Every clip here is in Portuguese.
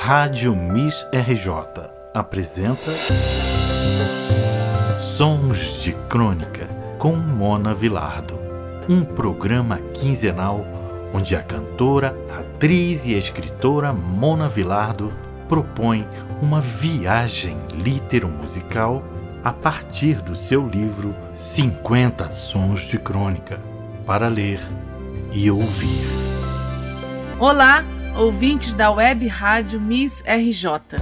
Rádio Miss RJ apresenta Sons de Crônica com Mona Vilardo, um programa quinzenal onde a cantora, atriz e escritora Mona Vilardo propõe uma viagem litero-musical a partir do seu livro 50 Sons de Crônica para ler e ouvir. Olá, ouvintes da web rádio Miss RJ.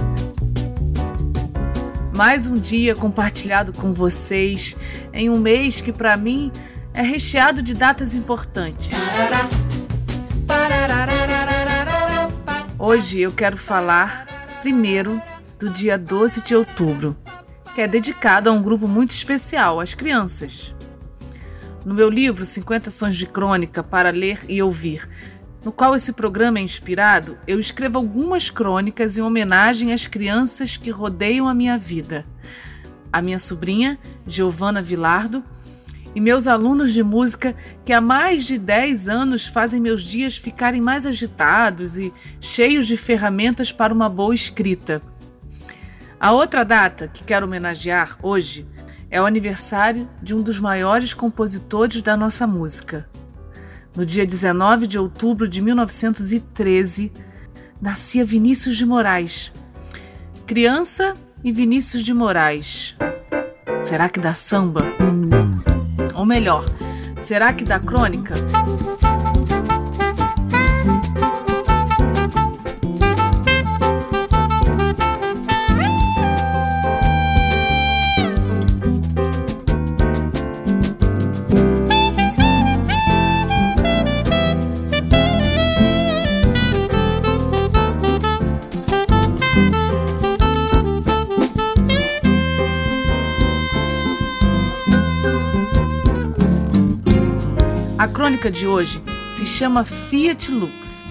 Mais um dia compartilhado com vocês em um mês que para mim é recheado de datas importantes. Hoje eu quero falar primeiro do dia 12 de outubro, que é dedicado a um grupo muito especial, as crianças. No meu livro 50 Sons de Crônica para Ler e Ouvir, no qual esse programa é inspirado, eu escrevo algumas crônicas em homenagem às crianças que rodeiam a minha vida. A minha sobrinha, Giovana Vilardo, e meus alunos de música que há mais de 10 anos fazem meus dias ficarem mais agitados e cheios de ferramentas para uma boa escrita. A outra data que quero homenagear hoje é o aniversário de um dos maiores compositores da nossa música. No dia 19 de outubro de 1913, nascia Vinícius de Moraes. Criança e Vinícius de Moraes. Será que dá samba? Ou melhor, será que dá crônica? A crônica de hoje se chama Fiat Lux.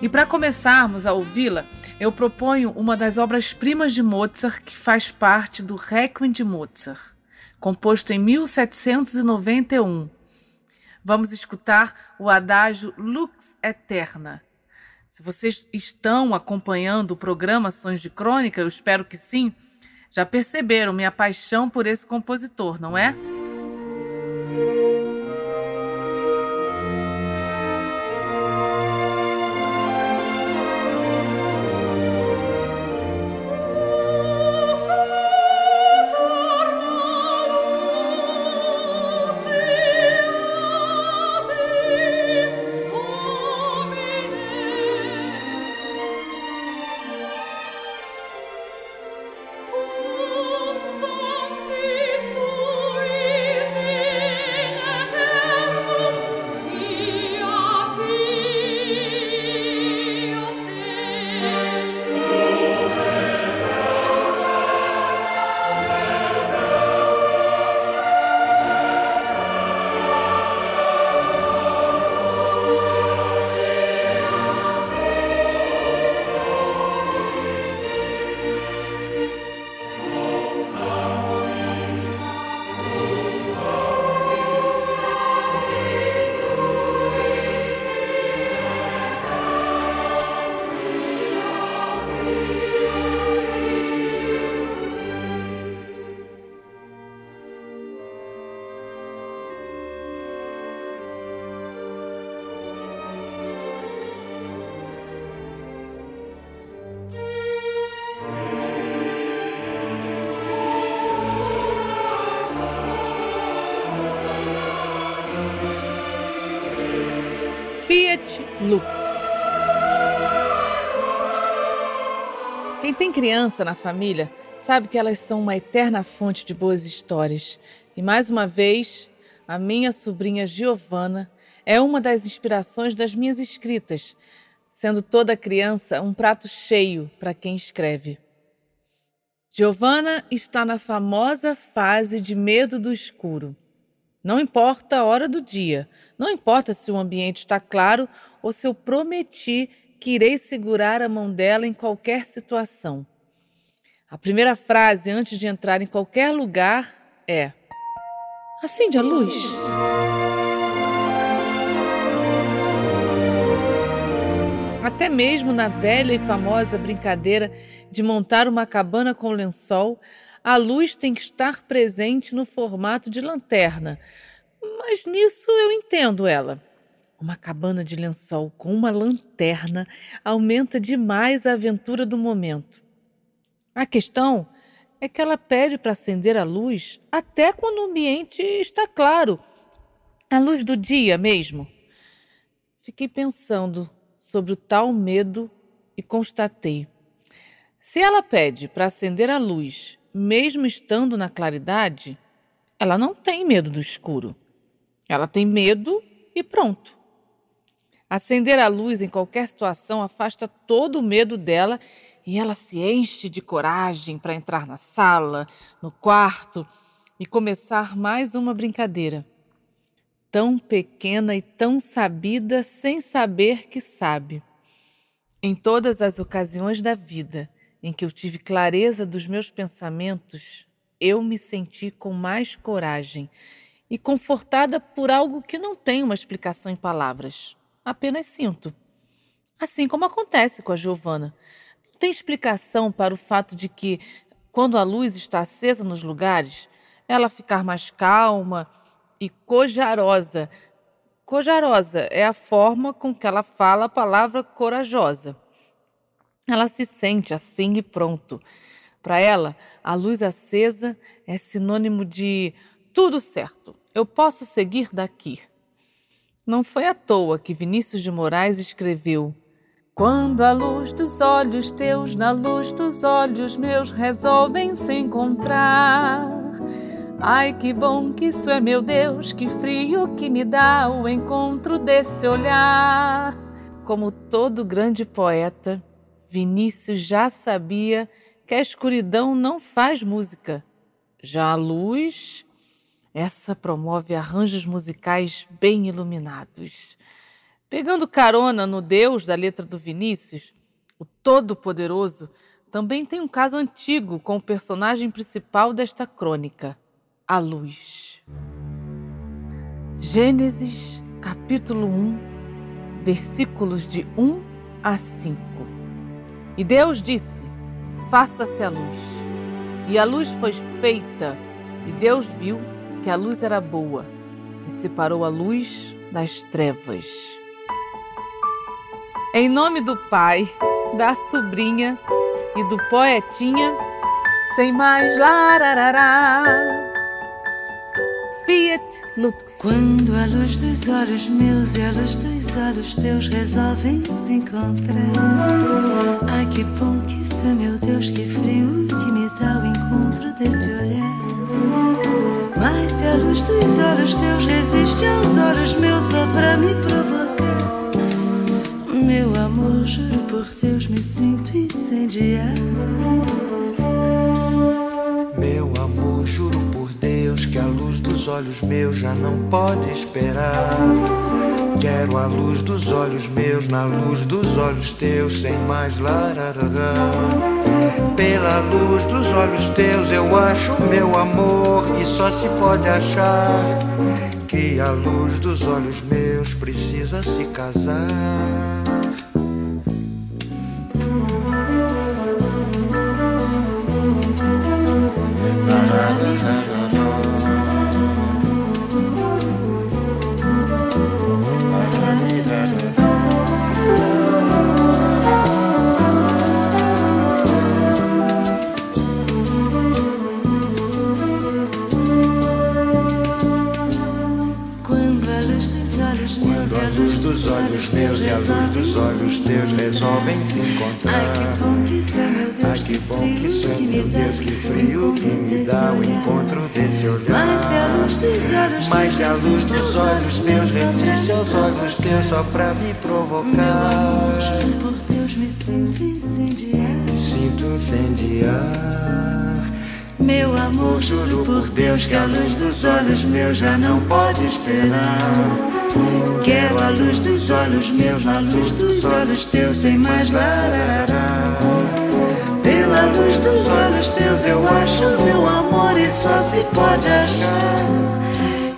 E para começarmos a ouvi-la, eu proponho uma das obras-primas de Mozart que faz parte do Requiem de Mozart, composto em 1791. Vamos escutar o adágio Lux Eterna. Se vocês estão acompanhando o programa Sons de Crônica, eu espero que sim, já perceberam minha paixão por esse compositor, não é? Lux. Quem tem criança na família sabe que elas são uma eterna fonte de boas histórias. E mais uma vez, a minha sobrinha Giovana é uma das inspirações das minhas escritas, sendo toda criança um prato cheio para quem escreve. Giovana está na famosa fase de medo do escuro. Não importa a hora do dia, não importa se o ambiente está claro ou se eu prometi que irei segurar a mão dela em qualquer situação. A primeira frase antes de entrar em qualquer lugar é: Acende a luz. Até mesmo na velha e famosa brincadeira de montar uma cabana com lençol, a luz tem que estar presente no formato de lanterna. Mas nisso eu entendo ela. Uma cabana de lençol com uma lanterna aumenta demais a aventura do momento. A questão é que ela pede para acender a luz até quando o ambiente está claro a luz do dia mesmo. Fiquei pensando sobre o tal medo e constatei. Se ela pede para acender a luz, mesmo estando na claridade, ela não tem medo do escuro. Ela tem medo e pronto. Acender a luz em qualquer situação afasta todo o medo dela e ela se enche de coragem para entrar na sala, no quarto e começar mais uma brincadeira. Tão pequena e tão sabida sem saber que sabe. Em todas as ocasiões da vida em que eu tive clareza dos meus pensamentos, eu me senti com mais coragem e confortada por algo que não tem uma explicação em palavras. Apenas sinto. Assim como acontece com a Giovana. Não tem explicação para o fato de que, quando a luz está acesa nos lugares, ela ficar mais calma e cojarosa. Cojarosa é a forma com que ela fala a palavra corajosa. Ela se sente assim e pronto. Para ela, a luz acesa é sinônimo de tudo certo. Eu posso seguir daqui. Não foi à toa que Vinícius de Moraes escreveu: Quando a luz dos olhos teus na luz dos olhos meus resolvem se encontrar. Ai, que bom que isso é, meu Deus, que frio que me dá o encontro desse olhar. Como todo grande poeta, Vinícius já sabia que a escuridão não faz música. Já a luz, essa promove arranjos musicais bem iluminados. Pegando carona no Deus da letra do Vinícius, o Todo-Poderoso também tem um caso antigo com o personagem principal desta crônica, a luz. Gênesis capítulo 1, versículos de 1 a 5. E Deus disse: Faça-se a luz. E a luz foi feita, e Deus viu que a luz era boa, e separou a luz das trevas. Em nome do Pai, da sobrinha e do poetinha, sem mais lararará. Fiat Lux. Quando a luz dos olhos meus e a luz dos olhos teus resolvem se encontrar. Resiste aos olhos meus só pra me provocar. Meu amor, juro por Deus, me sinto incendiar. Meu amor, juro por Deus que a luz dos olhos meus já não pode esperar. Quero a luz dos olhos meus na luz dos olhos teus, sem mais lararará. Pela luz dos olhos teus eu acho meu amor e só se pode achar que a luz dos olhos meus precisa se casar. Olhos teus resolvem se encontrar. Ai que bom que isso é, meu Deus, Ai que bom que isso é, meu Deus, que frio que me dá o encontro desse olhar. Mas se a luz dos olhos Mas se a luz dos olhos meus resiste aos olhos teus só pra me provocar. Juro por Deus, me sinto incendiar. Sinto incendiar. Meu amor, juro por Deus que a luz dos olhos meus já não pode esperar. Quero a luz dos olhos meus na luz dos olhos teus, sem mais lararará. Pela luz dos olhos teus eu acho meu amor e só se pode achar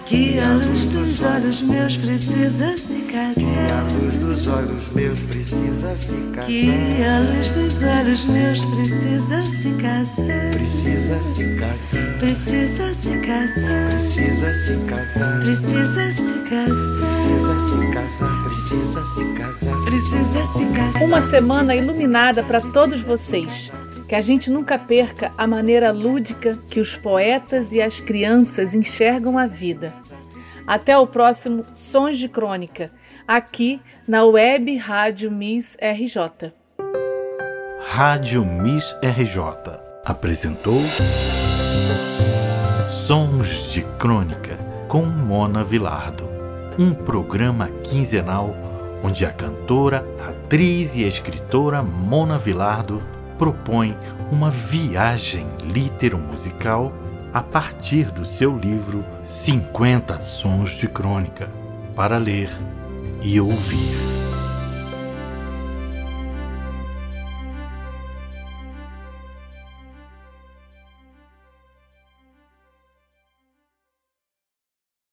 Que a luz dos olhos meus precisa se casar. Que a luz dos olhos meus precisa se casar. Que a luz dos olhos meus precisa se casar. Precisa se casar. Precisa se casar. Precisa se casar. Precisa se casar. Precisa se casar. Precisa se casar. Precisa se casar. Uma semana iluminada para todos vocês. Que a gente nunca perca a maneira lúdica que os poetas e as crianças enxergam a vida. Até o próximo Sons de Crônica, aqui na Web Rádio Miss RJ. Rádio Miss RJ apresentou Sons de Crônica com Mona Vilardo, um programa quinzenal onde a cantora, atriz e escritora Mona Vilardo propõe uma viagem litero-musical a partir do seu livro 50 Sons de Crônica, para ler e ouvir.